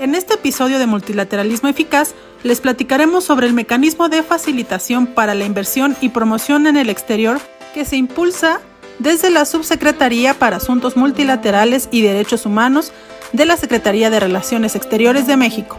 En este episodio de Multilateralismo Eficaz les platicaremos sobre el mecanismo de facilitación para la inversión y promoción en el exterior que se impulsa desde la Subsecretaría para Asuntos Multilaterales y Derechos Humanos de la Secretaría de Relaciones Exteriores de México.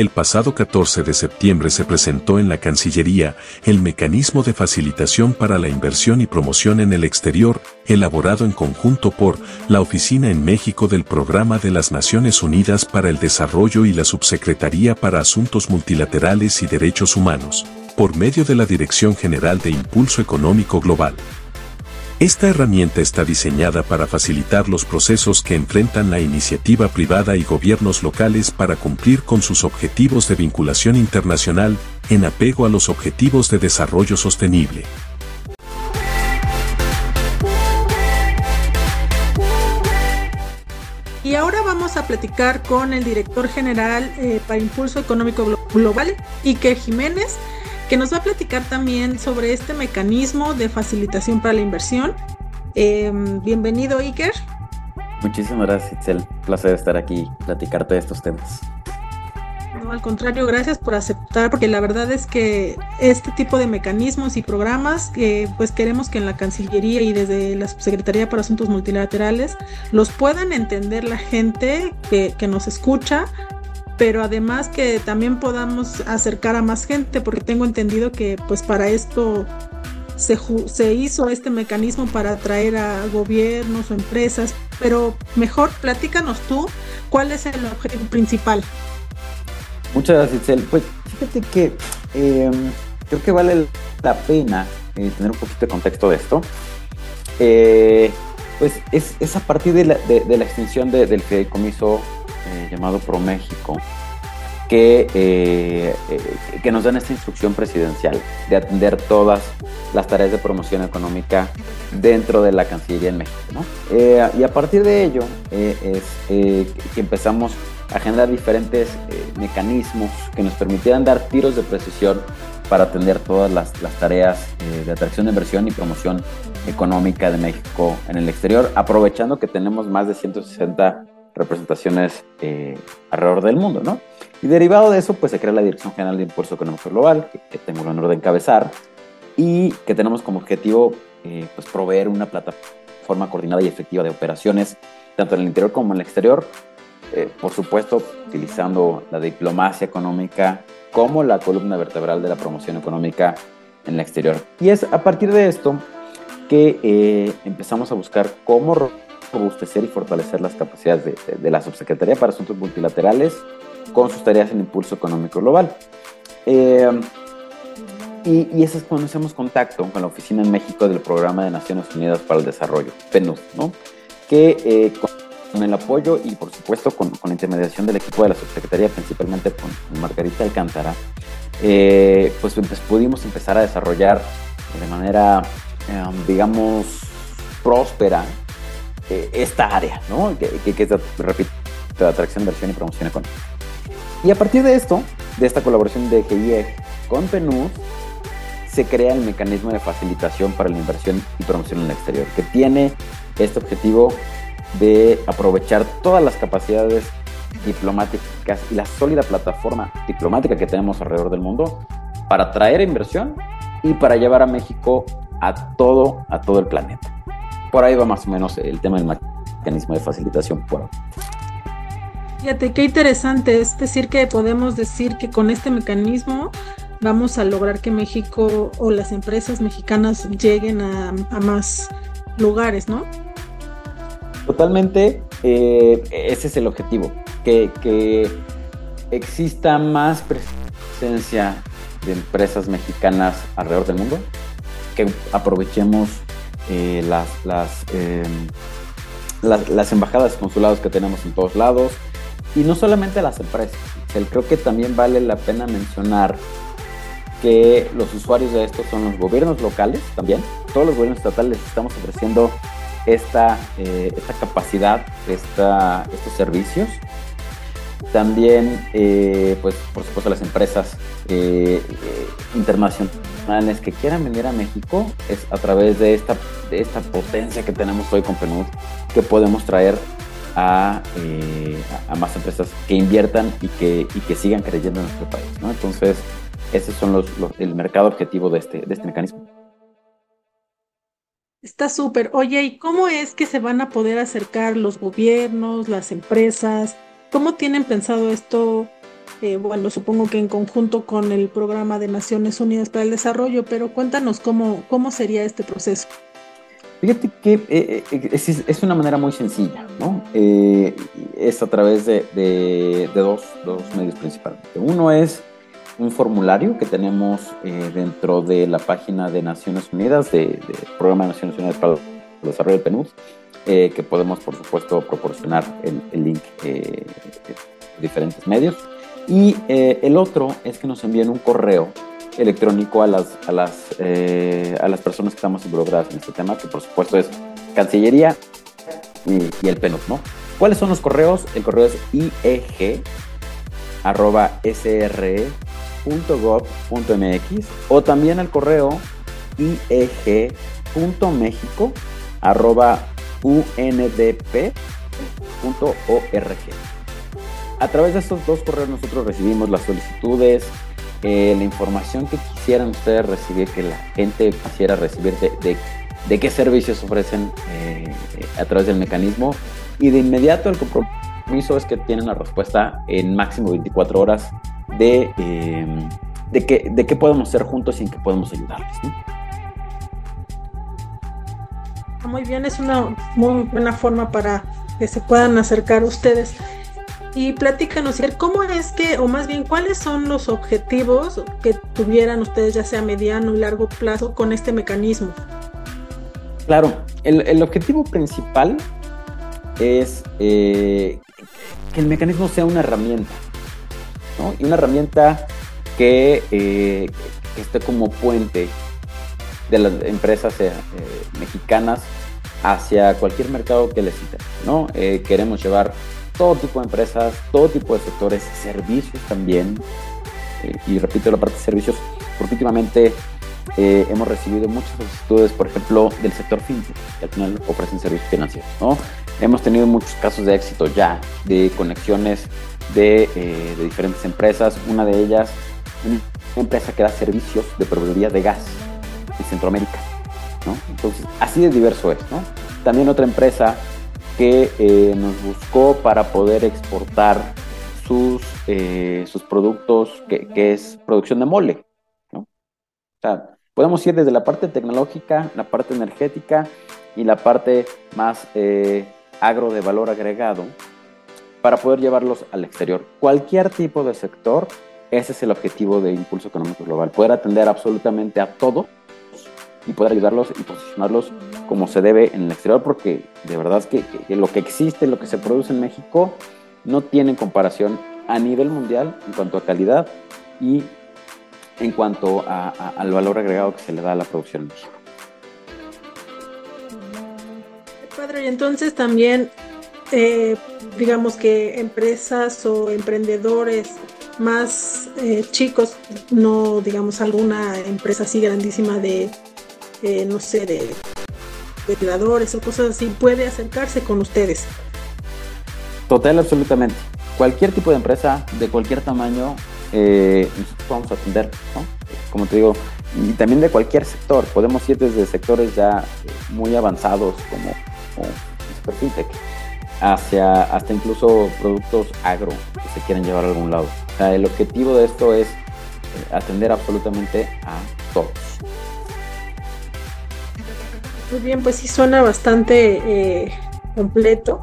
El pasado 14 de septiembre se presentó en la Cancillería el Mecanismo de Facilitación para la Inversión y Promoción en el Exterior, elaborado en conjunto por la Oficina en México del Programa de las Naciones Unidas para el Desarrollo y la Subsecretaría para Asuntos Multilaterales y Derechos Humanos, por medio de la Dirección General de Impulso Económico Global. Esta herramienta está diseñada para facilitar los procesos que enfrentan la iniciativa privada y gobiernos locales para cumplir con sus objetivos de vinculación internacional en apego a los objetivos de desarrollo sostenible. Y ahora vamos a platicar con el director general eh, para Impulso Económico Global, Iker Jiménez, que nos va a platicar también sobre este mecanismo de facilitación para la inversión. Em, bienvenido, Iker. Muchísimas gracias, Itzel. Placer estar aquí y platicarte de estos temas. No, al contrario, gracias por aceptar, porque la verdad es que este tipo de mecanismos y programas, eh, pues queremos que en la Cancillería y desde la Subsecretaría para Asuntos Multilaterales los puedan entender la gente que, que nos escucha pero además que también podamos acercar a más gente, porque tengo entendido que pues para esto se, se hizo este mecanismo para atraer a gobiernos o empresas, pero mejor platícanos tú cuál es el objetivo principal. Muchas gracias, Itzel. Pues fíjate que em, creo que vale la pena eh, tener un poquito de contexto de esto. Eh, pues es, a partir de, la extinción del fideicomiso eh, llamado ProMéxico, que, eh, eh, que nos dan esta instrucción presidencial de atender todas las tareas de promoción económica dentro de la Cancillería en México. y a partir de ello es que empezamos a generar diferentes mecanismos que nos permitieran dar tiros de precisión para atender todas las, las tareas de atracción de inversión y promoción económica de México en el exterior, aprovechando que tenemos más de 160 representaciones eh, alrededor del mundo, ¿no? Y derivado de eso, pues se crea la Dirección General de Impulso Económico Global, que, tengo el honor de encabezar, y que tenemos como objetivo, eh, pues, proveer una plataforma coordinada y efectiva de operaciones, tanto en el interior como en el exterior, eh, por supuesto, utilizando la diplomacia económica como la columna vertebral de la promoción económica en el exterior. Y es a partir de esto que empezamos a buscar cómo robustecer y fortalecer las capacidades de, la Subsecretaría para Asuntos Multilaterales con sus tareas en impulso económico global. Eh, y, y eso es cuando hacemos contacto con la Oficina en México del Programa de Naciones Unidas para el Desarrollo, PNUD, ¿no? que eh, con el apoyo y por supuesto con, con, la intermediación del equipo de la subsecretaría, principalmente con Margarita Alcántara, eh, pues, pues, pudimos empezar a desarrollar de manera, digamos, próspera esta área, ¿no? Que, que, es, repito, de atracción, inversión y promoción económica. Y a partir de esto, de esta colaboración de GIEG con PNUD, se crea el mecanismo de facilitación para la inversión y promoción en el exterior, que tiene este objetivo de aprovechar todas las capacidades diplomáticas y la sólida plataforma diplomática que tenemos alrededor del mundo para atraer inversión y para llevar a México a todo, a todo el planeta. Por ahí va más o menos el tema del mecanismo de facilitación. Por Fíjate, qué interesante. Es decir, que podemos decir que con este mecanismo vamos a lograr que México o las empresas mexicanas lleguen a, más lugares, ¿no? Totalmente, eh, ese es el objetivo, que, que, exista más presencia de empresas mexicanas alrededor del mundo, que aprovechemos eh, las, las, em, las embajadas consulados que tenemos en todos lados, y no solamente las empresas. Creo que también vale la pena mencionar que los usuarios de esto son los gobiernos locales también. Todos los gobiernos estatales estamos ofreciendo esta, eh, esta capacidad, esta, estos servicios. También, eh, pues, por supuesto, las empresas eh, internacionales que quieran venir a México es a través de esta, de esta potencia que tenemos hoy con PNUD que podemos traer a, a, más empresas que inviertan y que, y que sigan creyendo en nuestro país. ¿no? Entonces, ese son los, el mercado objetivo de este, de este mecanismo. Está súper. Oye, ¿y cómo es que se van a poder acercar los gobiernos, las empresas? ¿Cómo tienen pensado esto? Eh, bueno, supongo que en conjunto con el programa de Naciones Unidas para el Desarrollo, pero cuéntanos cómo, cómo sería este proceso. Fíjate que eh, eh, es, una manera muy sencilla, ¿no? es a través de, de, dos, dos, medios principalmente. Uno es un formulario que tenemos dentro de la página de Naciones Unidas, del de Programa de Naciones Unidas para el Desarrollo del PNUD, que podemos, por supuesto, proporcionar el, link eh, de diferentes medios. Y el otro es que nos envíen un correo electrónico a las, a las, a las personas que estamos involucradas en este tema, que por supuesto es Cancillería y, el PNUD, ¿no? ¿Cuáles son los correos? El correo es IEG arroba SRE .gov.mx o también al correo ieg.mexico arroba undp.org. A través de estos dos correos nosotros recibimos las solicitudes, eh, la información que quisieran ustedes recibir, que la gente quisiera recibir de, de, qué servicios ofrecen eh, a través del mecanismo y de inmediato el compromiso es que tienen la respuesta en máximo 24 horas de, eh, de, qué, de qué podemos hacer juntos y en qué podemos ayudarles. Muy bien, es una muy buena forma para que se puedan acercar ustedes. Y platícanos, ¿cómo es que, o más bien, cuáles son los objetivos que tuvieran ustedes, ya sea mediano y largo plazo, con este mecanismo? Claro, el, el objetivo principal es eh, que el mecanismo sea una herramienta, y una herramienta que, eh, esté como puente de las empresas eh, mexicanas hacia cualquier mercado que les interese, ¿no? queremos llevar todo tipo de empresas, todo tipo de sectores, servicios también, y repito la parte de servicios, porque últimamente hemos recibido muchas solicitudes, por ejemplo, del sector fintech, que al final ofrecen servicios financieros, ¿no? Hemos tenido muchos casos de éxito ya, de conexiones eh, de, diferentes empresas. Una de ellas, una empresa que da servicios de proveeduría de gas en Centroamérica. Entonces, así de diverso es. También otra empresa que eh, nos buscó para poder exportar sus, eh, sus productos, que, es producción de mole. O sea, podemos ir desde la parte tecnológica, la parte energética y la parte más agro de valor agregado, para poder llevarlos al exterior. Cualquier tipo de sector, ese es el objetivo de Impulso Económico Global, poder atender absolutamente a todos y poder ayudarlos y posicionarlos como se debe en el exterior, porque de verdad que, lo que existe, lo que se produce en México, no tiene comparación a nivel mundial en cuanto a calidad y en cuanto al valor agregado que se le da a la producción en México. Padre, y entonces también eh, digamos que empresas o emprendedores más eh, chicos, no digamos alguna empresa así grandísima de, no sé, de ventiladores o cosas así, puede acercarse con ustedes. Total, absolutamente. Cualquier tipo de empresa, de cualquier tamaño, eh, nosotros vamos a atender, ¿no? Como te digo, y también de cualquier sector. Podemos ir desde sectores ya muy avanzados como, como Fintech hacia hasta incluso productos agro que se quieren llevar a algún lado. O sea, el objetivo de esto es eh, atender absolutamente a todos. Muy bien, pues sí suena bastante eh, completo.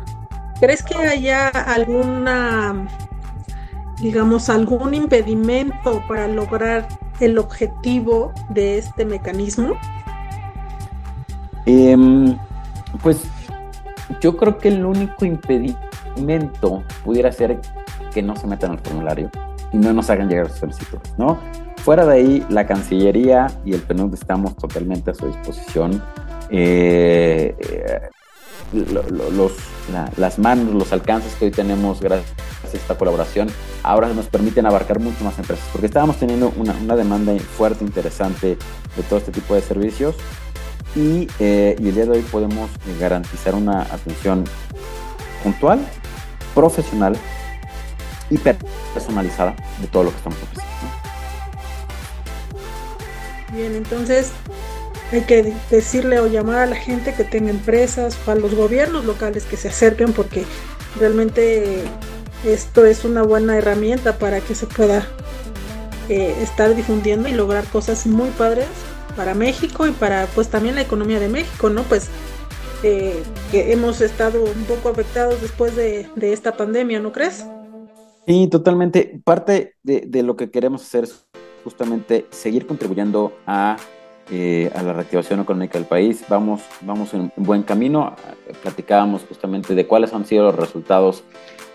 ¿Crees que haya alguna, digamos, algún impedimento para lograr el objetivo de este mecanismo? Em, pues yo creo que el único impedimento pudiera ser que no se metan al formulario y no nos hagan llegar sus solicitudes, ¿no? Fuera de ahí, la Cancillería y el PNUD estamos totalmente a su disposición. Eh, eh, las manos, los alcances que hoy tenemos gracias a esta colaboración, ahora nos permiten abarcar mucho más empresas, porque estábamos teniendo una, una demanda fuerte, interesante de todo este tipo de servicios y, eh, y el día de hoy podemos garantizar una atención puntual, profesional y personalizada de todo lo que estamos ofreciendo. Bien, entonces hay que decirle o llamar a la gente que tenga empresas o a los gobiernos locales que se acerquen porque realmente esto es una buena herramienta para que se pueda eh, estar difundiendo y lograr cosas muy padres para México y para pues también la economía de México, ¿no? Pues eh, que hemos estado un poco afectados después de, esta pandemia, ¿no crees? Sí, totalmente. Parte de, de lo que queremos hacer es justamente seguir contribuyendo a eh, a la reactivación económica del país. Vamos, vamos en buen camino. Platicábamos justamente de cuáles han sido los resultados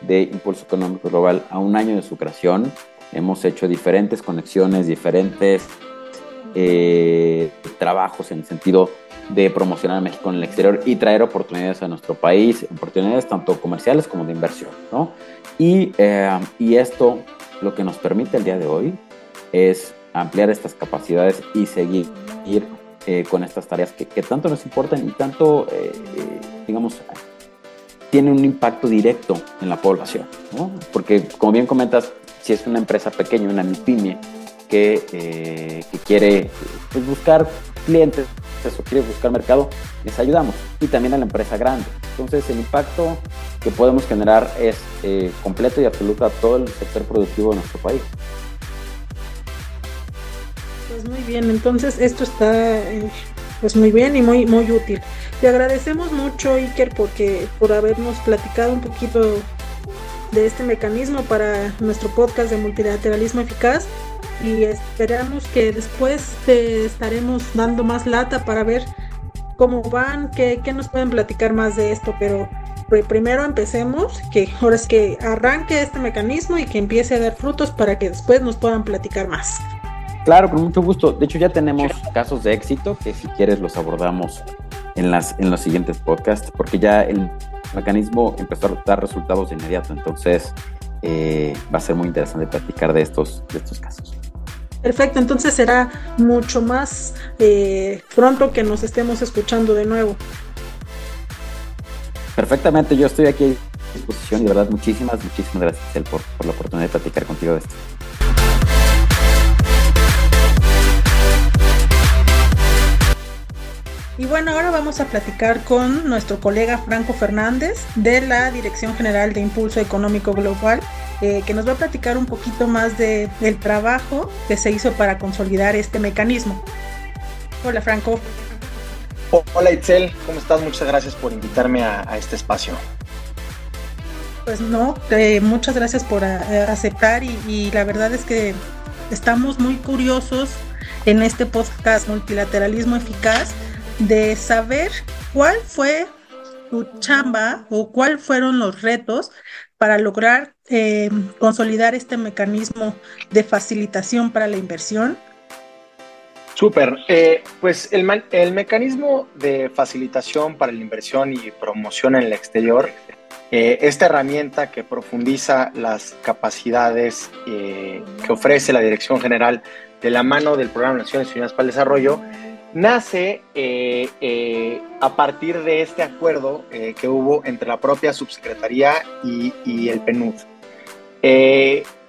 de Impulso Económico Global a un año de su creación. Hemos hecho diferentes conexiones, diferentes eh, trabajos en el sentido de promocionar a México en el exterior y traer oportunidades a nuestro país, oportunidades tanto comerciales como de inversión. ¿no? Y, eh, y esto lo que nos permite el día de hoy es ampliar estas capacidades y seguir eh, con estas tareas que, tanto nos importan y tanto, eh, eh, digamos, tienen un impacto directo en la población. ¿no? Porque, como bien comentas, si es una empresa pequeña, una MIPYME, que, quiere pues, buscar clientes quiere buscar mercado, les ayudamos. Y también a la empresa grande. Entonces, el impacto que podemos generar es completo y absoluto a todo el sector productivo de nuestro país. Pues muy bien, entonces esto está eh, pues muy bien y muy muy útil. Te agradecemos mucho Iker porque por habernos platicado un poquito de este mecanismo para nuestro podcast de multilateralismo eficaz y esperamos que después te estaremos dando más lata para ver cómo van, qué, qué nos pueden platicar más de esto, pero primero empecemos, que ahora es que arranque este mecanismo y que empiece a dar frutos para que después nos puedan platicar más. Claro, con mucho gusto. De hecho, ya tenemos casos de éxito que si quieres los abordamos en, las, en los siguientes podcasts, porque ya el mecanismo empezó a dar resultados de inmediato. Entonces, eh, va a ser muy interesante platicar de estos, de estos casos. Perfecto, entonces será mucho más eh, pronto que nos estemos escuchando de nuevo. Perfectamente, yo estoy aquí a disposición y de verdad muchísimas, muchísimas gracias por, por la oportunidad de platicar contigo de esto. Y bueno, ahora vamos a platicar con nuestro colega Franco Fernández de la Dirección General de Impulso Económico Global, eh, que nos va a platicar un poquito más de, del trabajo que se hizo para consolidar este mecanismo. Hola Franco. Hola Itzel, ¿cómo estás? Muchas gracias por invitarme a, este espacio. Pues no, eh, muchas gracias por eh, aceptar y, y la verdad es que estamos muy curiosos en este podcast Multilateralismo Eficaz de saber cuál fue tu chamba o cuáles fueron los retos para lograr eh, consolidar este mecanismo de facilitación para la inversión. Súper. Eh, pues el, el, mecanismo de facilitación para la inversión y promoción en el exterior, eh, esta herramienta que profundiza las capacidades que ofrece la Dirección General de la mano del Programa Naciones Unidas para el Desarrollo, nace eh, eh, a partir de este acuerdo eh, que hubo entre la propia subsecretaría y, el PNUD.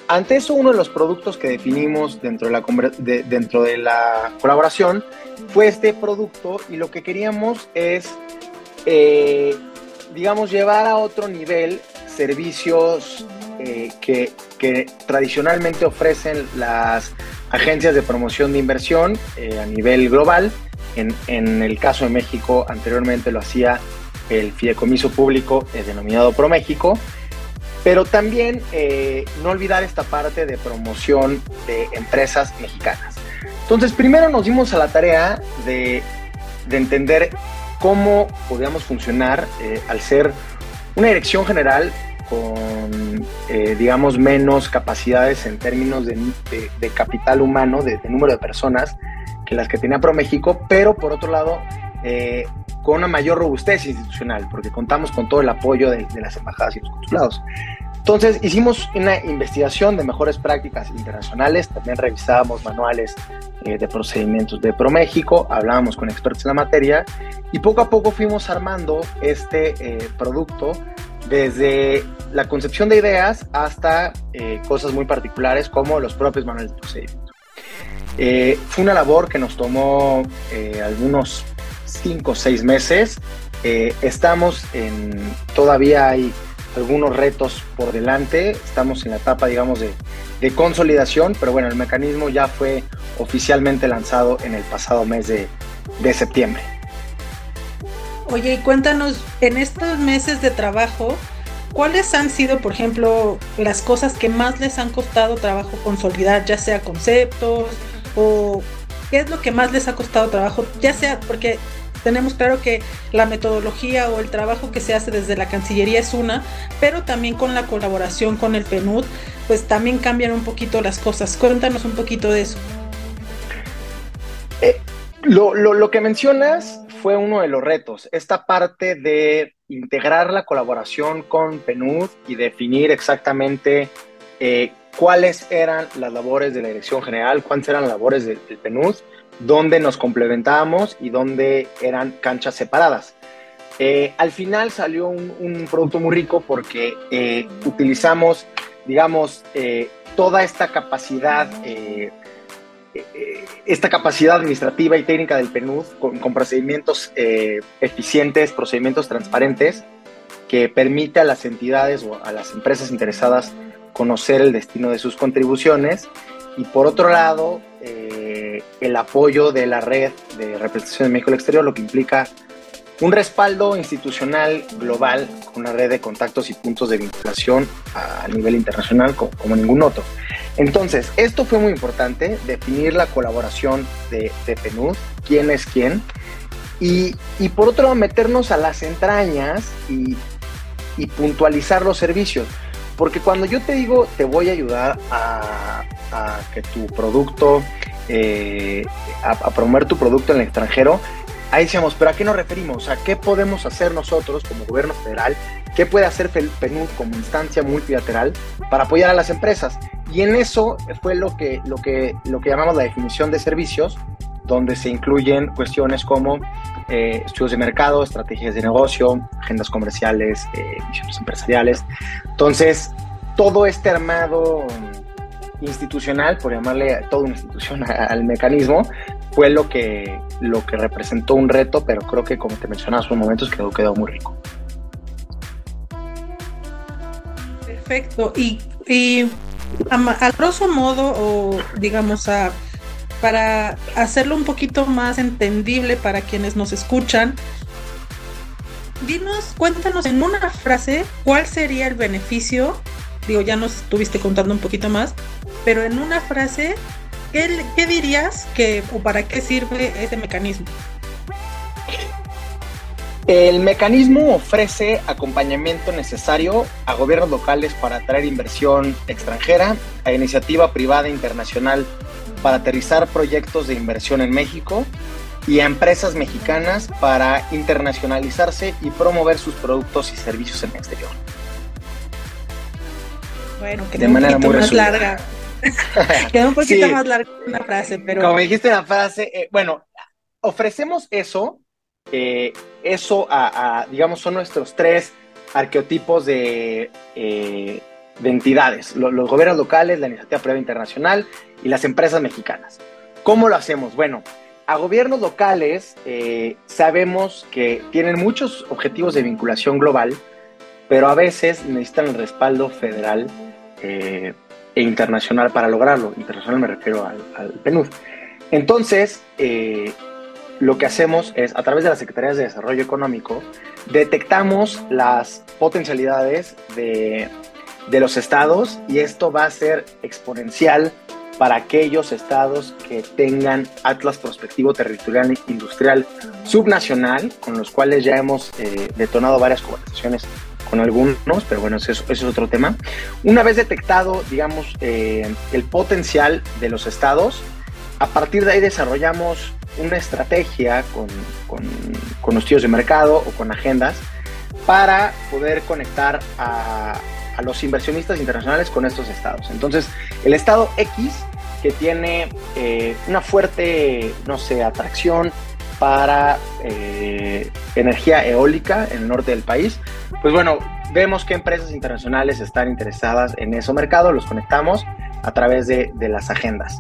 ante eso, uno de los productos que definimos dentro de, la, dentro de la colaboración fue este producto y lo que queríamos es, digamos, llevar a otro nivel servicios que, que tradicionalmente ofrecen las agencias de promoción de inversión eh, a nivel global. En, el caso de México, anteriormente lo hacía el fideicomiso público eh, denominado ProMéxico, pero también eh, no olvidar esta parte de promoción de empresas mexicanas. Entonces, primero nos dimos a la tarea de, de entender cómo podíamos funcionar eh, al ser una dirección general con, eh, digamos, menos capacidades en términos de, capital humano, de, número de personas que las que tenía ProMéxico, pero por otro lado, eh, con una mayor robustez institucional, porque contamos con todo el apoyo de, de las embajadas y los consulados. Entonces hicimos una investigación de mejores prácticas internacionales, también revisábamos manuales eh, de procedimientos de ProMéxico, hablábamos con expertos en la materia y poco a poco fuimos armando este eh, producto desde la concepción de ideas hasta eh, cosas muy particulares como los propios manuales de procedimiento. fue una labor que nos tomó algunos 5 o 6 meses. estamos en, todavía hay algunos retos por delante. Estamos en la etapa, digamos, de, consolidación, pero bueno, el mecanismo ya fue oficialmente lanzado en el pasado mes de, septiembre. Oye, cuéntanos, en estos meses de trabajo, ¿cuáles han sido, por ejemplo, las cosas que más les han costado trabajo consolidar, ya sea conceptos o qué es lo que más les ha costado trabajo, ya sea porque tenemos claro que la metodología o el trabajo que se hace desde la Cancillería es una, pero también con la colaboración con el PNUD, pues también cambian un poquito las cosas. Cuéntanos un poquito de eso. Eh, lo, que mencionas fue uno de los retos, esta parte de integrar la colaboración con PNUD y definir exactamente eh, cuáles eran las labores de la Dirección General, cuáles eran las labores del PNUD donde nos complementábamos y donde eran canchas separadas. Eh, al final salió un, producto muy rico porque eh, utilizamos, digamos, toda esta capacidad, esta capacidad administrativa y técnica del PNUD con, con procedimientos eficientes, procedimientos transparentes, que permite a las entidades o a las empresas interesadas conocer el destino de sus contribuciones y por otro lado, eh, el apoyo de la red de representación de México al exterior, lo que implica un respaldo institucional global con una red de contactos y puntos de vinculación a nivel internacional como, ningún otro. Entonces, esto fue muy importante, definir la colaboración de, de quién es quién, y, por otro lado meternos a las entrañas y, y puntualizar los servicios. Porque cuando yo te digo te voy a ayudar a, que tu producto, eh, a, promover tu producto en el extranjero, ahí decíamos, pero ¿a qué nos referimos? ¿A qué podemos hacer nosotros como gobierno federal? ¿Qué puede hacer PNUD como instancia multilateral para apoyar a las empresas? Y en eso fue lo que, lo que, lo que llamamos la definición de servicios, donde se incluyen cuestiones como eh, estudios de mercado, estrategias de negocio, agendas comerciales, eh, misiones empresariales. Entonces, todo este armado institucional, por llamarle toda una institución al mecanismo, fue lo que, lo que representó un reto, pero creo que como te mencionaba hace un momentos quedó, quedó muy rico. Perfecto. Y a, grosso modo, o digamos a para hacerlo un poquito más entendible para quienes nos escuchan, dinos, cuéntanos en una frase cuál sería el beneficio. Digo, ya nos estuviste contando un poquito más, pero en una frase, ¿qué, qué dirías que o para qué sirve este mecanismo? El mecanismo ofrece acompañamiento necesario a gobiernos locales para atraer inversión extranjera, a iniciativa privada internacional para aterrizar proyectos de inversión en México y a empresas mexicanas para internacionalizarse y promover sus productos y servicios en el exterior. Bueno, que de manera muy más larga. Queda un poquito más larga una frase, pero. Como dijiste la frase, eh, bueno, ofrecemos eso, eh, eso a, digamos, son nuestros tres arqueotipos de, eh, de entidades: los, gobiernos locales, la iniciativa privada internacional y las empresas mexicanas. ¿Cómo lo hacemos? Bueno, a gobiernos locales eh, sabemos que tienen muchos objetivos de vinculación global, pero a veces necesitan el respaldo federal eh, e internacional para lograrlo. Internacional me refiero al, al PNUD. Entonces, lo que hacemos es, a través de las Secretarías de Desarrollo Económico, detectamos las potencialidades de, de los estados y esto va a ser exponencial para aquellos estados que tengan atlas prospectivo territorial industrial subnacional, con los cuales ya hemos eh, detonado varias conversaciones con algunos, pero bueno, eso, eso, es otro tema. Una vez detectado, digamos, eh, el potencial de los estados, a partir de ahí desarrollamos una estrategia con, con, con estudios de mercado o con agendas para poder conectar a, a los inversionistas internacionales con estos estados. Entonces, el estado X, que tiene eh, una fuerte, no sé, atracción para eh, energía eólica en el norte del país, pues bueno, vemos que empresas internacionales están interesadas en ese mercado, los conectamos a través de, de las agendas.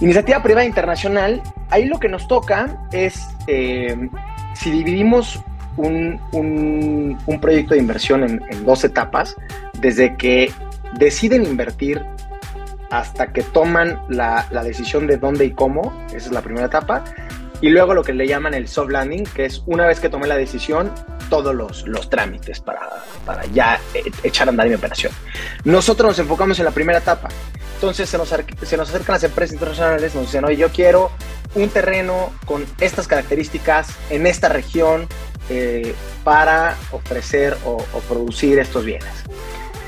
Iniciativa privada internacional, ahí lo que nos toca es, eh, si dividimos un, un, proyecto de inversión en, dos etapas, desde que deciden invertir hasta que toman la, la, decisión de dónde y cómo, esa es la primera etapa, y luego lo que le llaman el soft landing, que es una vez que tomé la decisión, todos los, los trámites para, para ya echar a andar mi operación. Nosotros nos enfocamos en la primera etapa, entonces se nos, se nos acercan las empresas internacionales, nos dicen, oye, yo quiero un terreno con estas características en esta región, eh, para ofrecer o, o, producir estos bienes.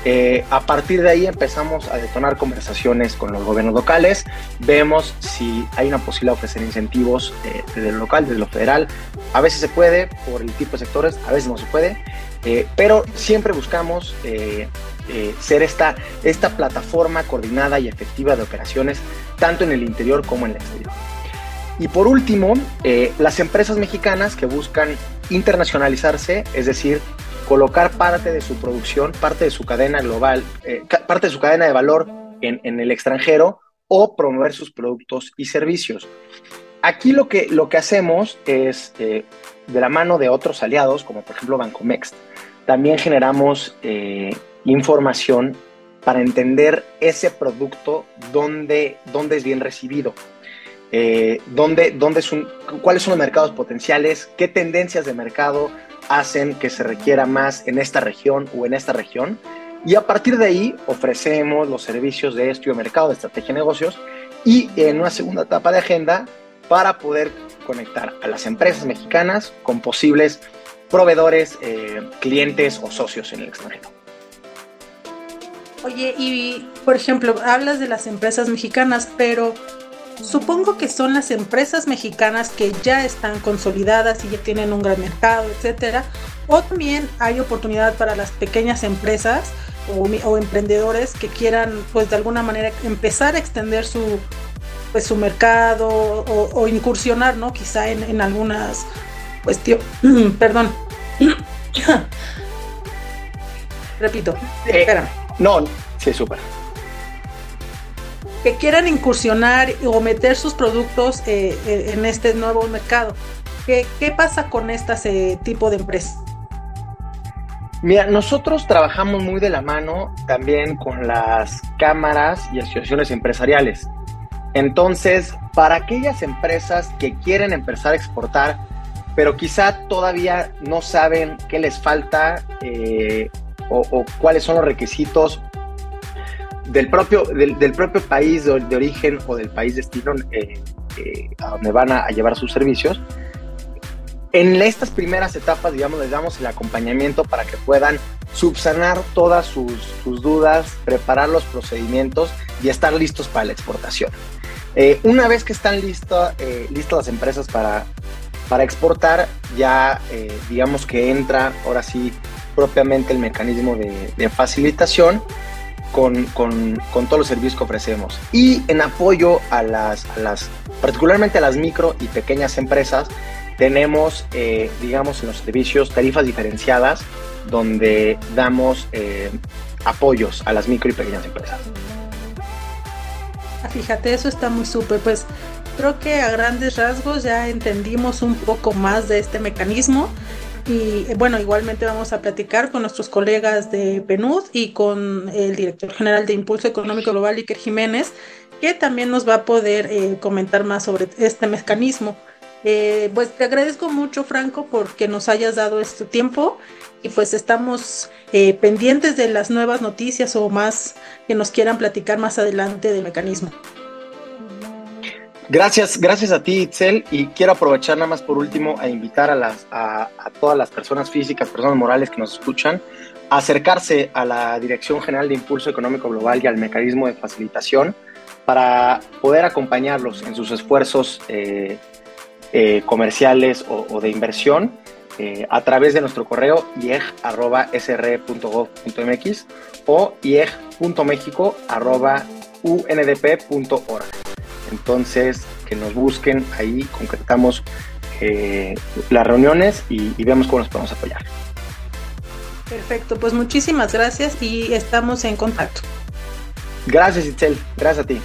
Eh, a partir de ahí empezamos a detonar conversaciones con los gobiernos locales, vemos si hay una posibilidad de ofrecer incentivos eh, desde lo local, desde lo federal. A veces se puede por el tipo de sectores, a veces no se puede, eh, pero siempre buscamos ser esta, esta plataforma coordinada y efectiva de operaciones, tanto en el interior como en el exterior. Y por último, eh, las empresas mexicanas que buscan internacionalizarse, es decir, colocar parte de su producción, parte de su cadena global, eh, parte de su cadena de valor en, en, el extranjero o promover sus productos y servicios. Aquí lo que, lo que hacemos es, eh, de la mano de otros aliados, como por ejemplo Bancomext, también generamos eh, información para entender ese producto, dónde, dónde es bien recibido eh, dónde, dónde es un, cuáles son los mercados potenciales, qué tendencias de mercado hacen que se requiera más en esta región o en esta región. Y a partir de ahí ofrecemos los servicios de estudio de mercado, de estrategia de negocios y en una segunda etapa de agenda para poder conectar a las empresas mexicanas con posibles proveedores, eh, clientes o socios en el extranjero. Oye, y por ejemplo, hablas de las empresas mexicanas, pero Supongo que son las empresas mexicanas que ya están consolidadas y ya tienen un gran mercado, etcétera. O también hay oportunidad para las pequeñas empresas o, o, emprendedores que quieran, pues de alguna manera, empezar a extender su, pues, su mercado o, o incursionar, ¿no? Quizá en, en algunas cuestiones. perdón. Repito. Eh, espérame. No, sí, súper que quieran incursionar o meter sus productos eh, eh, en este nuevo mercado. ¿Qué, qué pasa con este tipo de empresas? Mira, nosotros trabajamos muy de la mano también con las cámaras y asociaciones empresariales. Entonces, para aquellas empresas que quieren empezar a exportar, pero quizá todavía no saben qué les falta eh, o, cuáles son los requisitos del propio, del, del propio país de, origen o del país destino eh, eh, a donde van a, llevar sus servicios. En estas primeras etapas, digamos, les damos el acompañamiento para que puedan subsanar todas sus, sus dudas, preparar los procedimientos y estar listos para la exportación. Eh, una vez que están listo, eh, listas las empresas para, para exportar, ya eh, digamos que entra ahora sí propiamente el mecanismo de, de facilitación con, con, con, todos los servicios que ofrecemos. Y en apoyo a las, a las particularmente a las micro y pequeñas empresas, tenemos, eh, digamos, en los servicios tarifas diferenciadas donde damos eh, apoyos a las micro y pequeñas empresas. Ah, fíjate, eso está muy súper. Pues creo que a grandes rasgos ya entendimos un poco más de este mecanismo. Y bueno, igualmente vamos a platicar con nuestros colegas de PNUD y con el director general de Impulso Económico Global, Iker Jiménez, que también nos va a poder eh, comentar más sobre este mecanismo. Eh, pues te agradezco mucho, Franco, porque nos hayas dado este tiempo y pues estamos eh, pendientes de las nuevas noticias o más que nos quieran platicar más adelante del mecanismo. Gracias, gracias a ti, Itzel, y quiero aprovechar nada más por último a invitar a, las, a, todas las personas físicas, personas morales que nos escuchan, a acercarse a la Dirección General de Impulso Económico Global y al mecanismo de facilitación para poder acompañarlos en sus esfuerzos eh, eh, comerciales o, de inversión eh, a través de nuestro correo ieg.sre.gov.mx o ieg.mexico.undp.org. Entonces, que nos busquen ahí, concretamos eh, las reuniones y, y vemos cómo nos podemos apoyar. Perfecto, pues muchísimas gracias y estamos en contacto. Gracias, Itzel. Gracias a ti.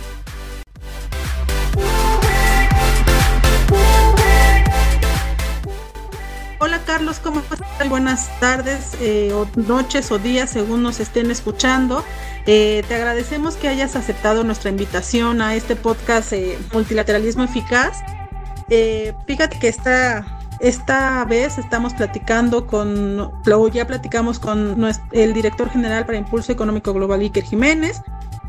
Hola Carlos, ¿cómo estás? Buenas tardes, eh, o noches o días, según nos estén escuchando. Eh, te agradecemos que hayas aceptado nuestra invitación a este podcast eh, Multilateralismo Eficaz. fíjate que esta, esta vez estamos platicando con, ya platicamos con el director general para Impulso Económico Global, Iker Jiménez,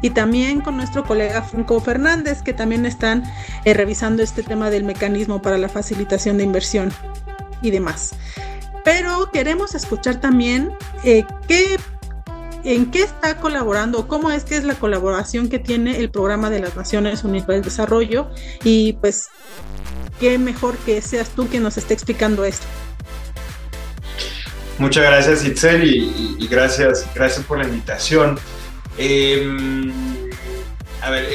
y también con nuestro colega Franco Fernández, que también están revisando este tema del mecanismo para la facilitación de inversión y demás. Pero queremos escuchar también eh, qué, en qué está colaborando, cómo es que es la colaboración que tiene el programa de las Naciones Unidas para el Desarrollo y pues qué mejor que seas tú que nos esté explicando esto. Muchas gracias Itzel y, gracias, gracias por la invitación. Em, a ver,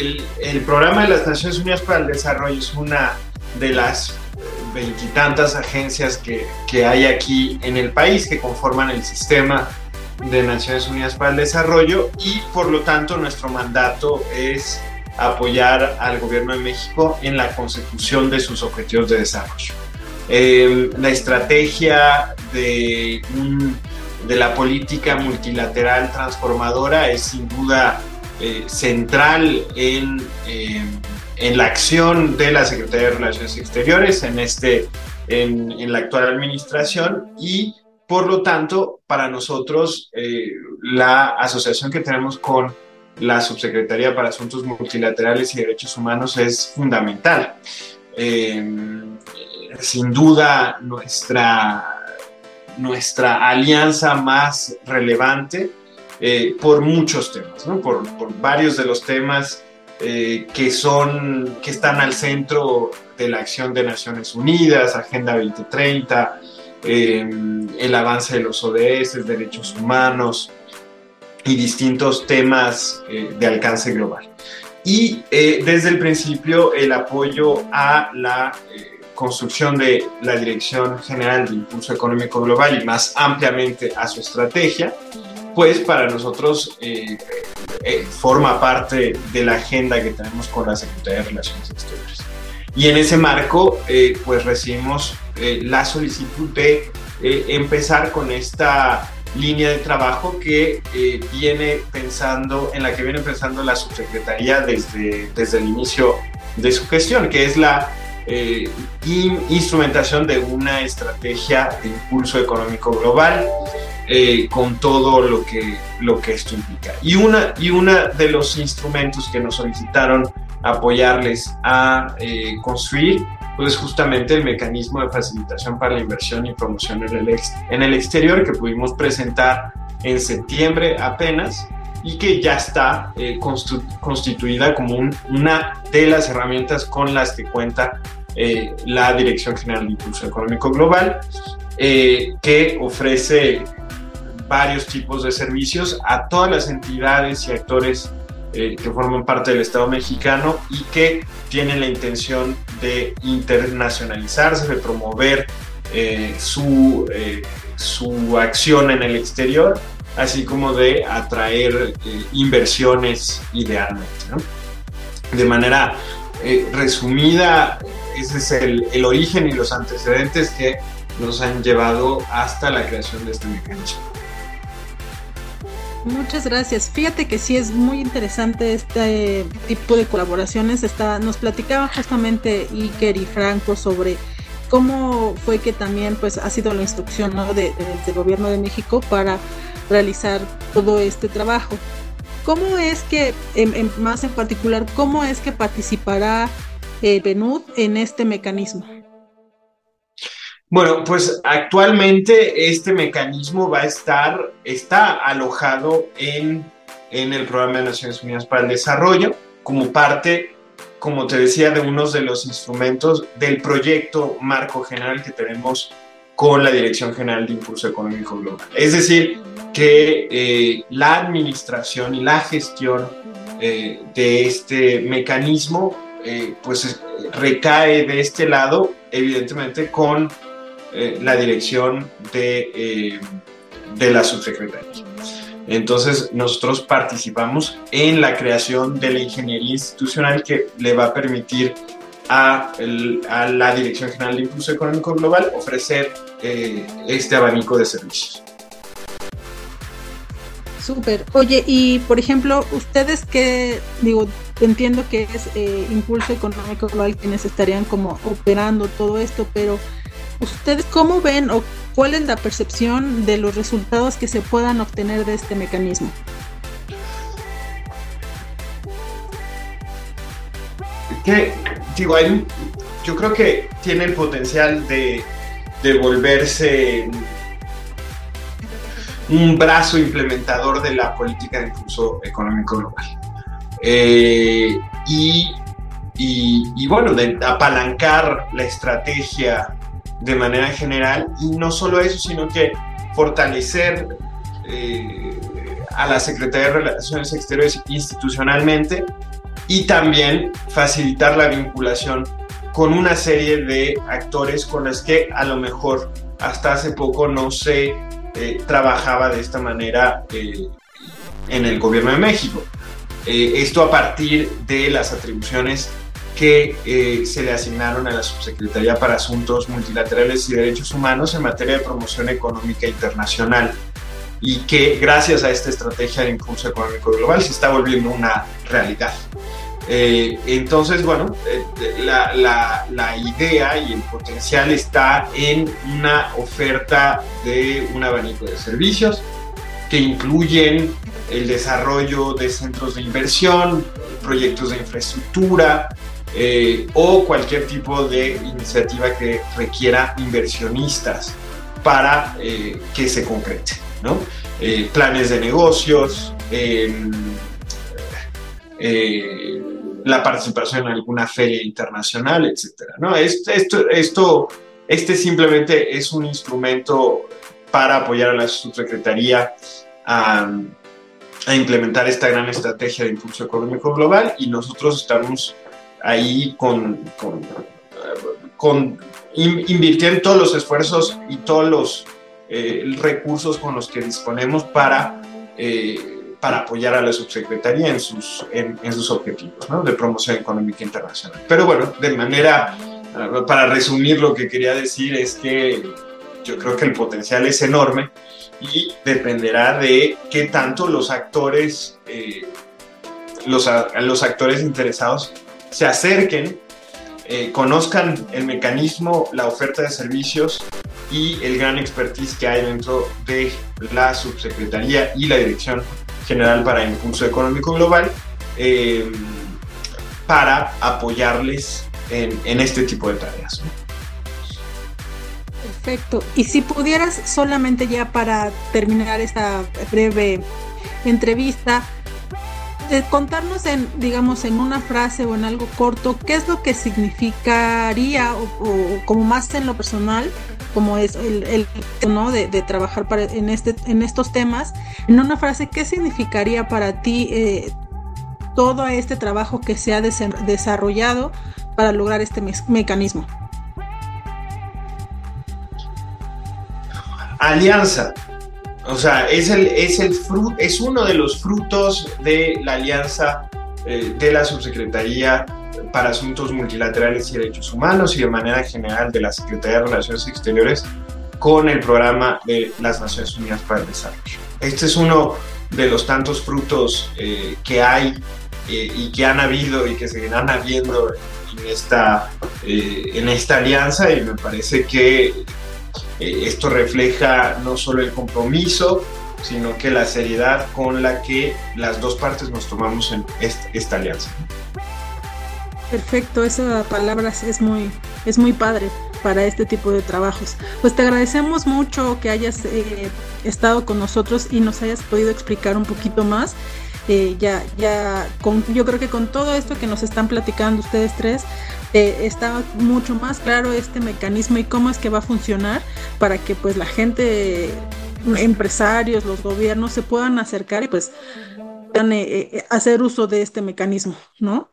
el, programa de las Naciones Unidas para el Desarrollo es una de las veintitantas agencias que, que hay aquí en el país que conforman el sistema de Naciones Unidas para el Desarrollo y por lo tanto nuestro mandato es apoyar al gobierno de México en la consecución de sus objetivos de desarrollo. Eh, la estrategia de, de, la política multilateral transformadora es sin duda eh, central en eh, en la acción de la Secretaría de Relaciones Exteriores en, este, en, la actual administración y por lo tanto para nosotros eh, la asociación que tenemos con la Subsecretaría para Asuntos Multilaterales y Derechos Humanos es fundamental. Eh, sin duda nuestra, nuestra alianza más relevante eh, por muchos temas, por, por varios de los temas eh, que, son, que están al centro de la acción de Naciones Unidas, Agenda 2030, eh, el avance de los ODS, derechos humanos y distintos temas eh, de alcance global. Y desde el principio el apoyo a la construcción de la Dirección General de Impulso Económico Global y más ampliamente a su estrategia, pues para nosotros eh, eh, forma parte de la agenda que tenemos con la Secretaría de Relaciones Exteriores. Y en ese marco, eh, pues recibimos la solicitud de empezar con esta línea de trabajo que viene pensando, en la que viene pensando la subsecretaría desde, desde el inicio de su gestión, que es la instrumentación de una estrategia de impulso económico global eh, con todo lo que, lo que esto implica. Y una, y una de los instrumentos que nos solicitaron apoyarles a eh, construir pues justamente el mecanismo de facilitación para la inversión y promoción en el, en el exterior que pudimos presentar en septiembre apenas y que ya está eh, constituida como una de las herramientas con las que cuenta la Dirección General de Impulso Económico Global, que ofrece varios tipos de servicios a todas las entidades y actores eh, que forman parte del Estado mexicano y que tienen la intención de internacionalizarse, de promover eh, su, eh, su acción en el exterior, así como de atraer inversiones idealmente. De manera resumida, ese es el, el origen y los antecedentes que nos han llevado hasta la creación de este mecanismo. Muchas gracias. Fíjate que sí es muy interesante este tipo de colaboraciones. Está, nos platicaba justamente Iker y Franco sobre cómo fue que también pues ha sido la instrucción de, del gobierno de México para realizar todo este trabajo. ¿Cómo es que, más en particular, cómo es que participará eh, PNUD en este mecanismo? Bueno, pues actualmente este mecanismo va a estar, está alojado en, en el Programa de Naciones Unidas para el Desarrollo como parte, como te decía, de unos de los instrumentos del proyecto marco general que tenemos con la Dirección General de Impulso Económico Global. Es decir, que eh, la administración y la gestión eh, de este mecanismo eh, pues recae de este lado, evidentemente, con eh, la dirección de, eh, de la subsecretaría. Entonces, nosotros participamos en la creación de la ingeniería institucional que le va a permitir a, a la Dirección General de Impulso Económico Global ofrecer eh, este abanico de servicios. Súper. Oye, y por ejemplo, ustedes que, digo, entiendo que es Impulso Económico Global quienes estarían como operando todo esto, pero ¿Ustedes cómo ven o cuál es la percepción de los resultados que se puedan obtener de este mecanismo? Que, digo, yo creo que tiene el potencial de, volverse un brazo implementador de la política de impulso económico global. Eh, y, y, bueno, de apalancar la estrategia de manera general y no solo eso, sino que fortalecer eh, a la Secretaría de Relaciones Exteriores institucionalmente y también facilitar la vinculación con una serie de actores con los que a lo mejor hasta hace poco no se eh, trabajaba de esta manera eh, en el gobierno de México. esto a partir de las atribuciones que eh, se le asignaron a la Subsecretaría para Asuntos Multilaterales y Derechos Humanos en materia de promoción económica internacional y que gracias a esta estrategia de impulso económico global se está volviendo una realidad. Eh, entonces, bueno, eh, la, la, la, idea y el potencial está en una oferta de un abanico de servicios que incluyen el desarrollo de centros de inversión, proyectos de infraestructura, eh, o cualquier tipo de iniciativa que requiera inversionistas para eh, que se concrete. ¿no? Eh, planes de negocios, em, la participación en alguna feria internacional, etc. ¿no? Esto, esto, este simplemente es un instrumento para apoyar a la subsecretaría a, a implementar esta gran estrategia de impulso económico global y nosotros estamos ahí con, con, invirtiendo todos los esfuerzos y todos los eh, recursos con los que disponemos para, eh, para apoyar a la subsecretaría en sus, en, sus objetivos de promoción económica internacional. Pero bueno, de manera, para resumir lo que quería decir es que yo creo que el potencial es enorme y dependerá de qué tanto los actores, eh, los, los actores interesados se acerquen, eh, conozcan el mecanismo, la oferta de servicios y el gran expertise que hay dentro de la subsecretaría y la Dirección General para Impulso Económico Global eh, para apoyarles en, este tipo de tareas. Perfecto. Y si pudieras solamente ya para terminar esta breve entrevista, contarnos en, digamos, en una frase o en algo corto, qué es lo que significaría, o, como más en lo personal, como es el, el ¿no? de, trabajar para, en, este, en estos temas, en una frase, ¿qué significaría para ti eh, todo este trabajo que se ha desarrollado para lograr este mecanismo? Alianza. O sea, es, el, es, el es uno de los frutos de la alianza eh, de la Subsecretaría para Asuntos Multilaterales y Derechos Humanos y de manera general de la Secretaría de Relaciones Exteriores con el programa de las Naciones Unidas para el Desarrollo. Este es uno de los tantos frutos eh, que hay eh, y que han habido y que seguirán habiendo en esta, eh, en esta alianza y me parece que eh, esto refleja no solo el compromiso, sino que la seriedad con la que las dos partes nos tomamos en esta, alianza. Perfecto, esa palabra es muy, es muy padre para este tipo de trabajos. Pues te agradecemos mucho que hayas eh, estado con nosotros y nos hayas podido explicar un poquito más. Eh, ya, ya, con, yo creo que con todo esto que nos están platicando ustedes tres, eh, está mucho más claro este mecanismo y cómo es que va a funcionar para que pues la gente, empresarios, los gobiernos se puedan acercar y pues puedan hacer uso de este mecanismo, ¿no?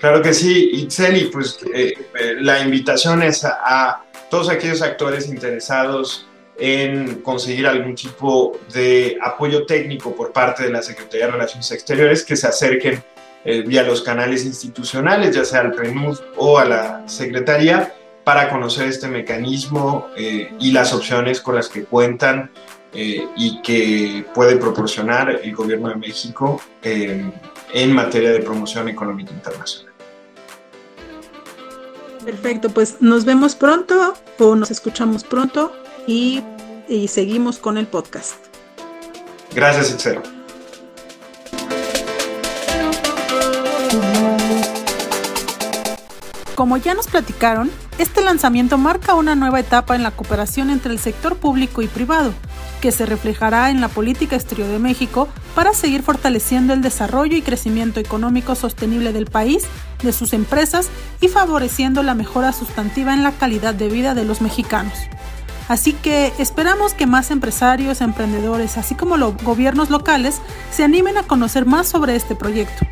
Claro que sí, Itzeli, pues eh, eh, la invitación es a, todos aquellos actores interesados en conseguir algún tipo de apoyo técnico por parte de la Secretaría de Relaciones Exteriores que se acerquen eh, vía los canales institucionales, ya sea al PRENUD o a la Secretaría, para conocer este mecanismo y las opciones con las que cuentan y que puede proporcionar el Gobierno de México en materia de promoción económica internacional. Perfecto, pues nos vemos pronto o nos escuchamos pronto y, seguimos con el podcast. Gracias, Itzel. Como ya nos platicaron, este lanzamiento marca una nueva etapa en la cooperación entre el sector público y privado, que se reflejará en la política exterior de México para seguir fortaleciendo el desarrollo y crecimiento económico sostenible del país, de sus empresas y favoreciendo la mejora sustantiva en la calidad de vida de los mexicanos. Así que esperamos que más empresarios, emprendedores, así como los gobiernos locales, se animen a conocer más sobre este proyecto.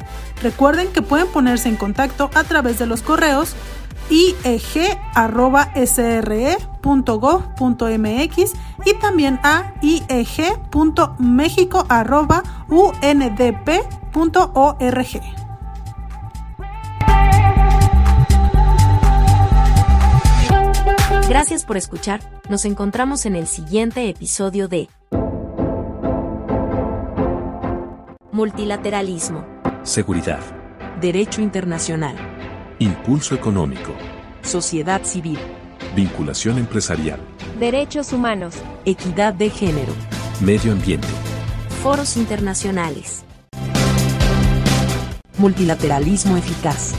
Recuerden que pueden ponerse en contacto a través de los correos ieg.sre.gov.mx y también a ieg.mexico.undp.org. Gracias por escuchar, nos encontramos en el siguiente episodio de Multilateralismo. Seguridad. Derecho internacional. Impulso económico. Sociedad civil. Vinculación empresarial. Derechos humanos. Equidad de género. Medio ambiente. Foros internacionales. Multilateralismo eficaz.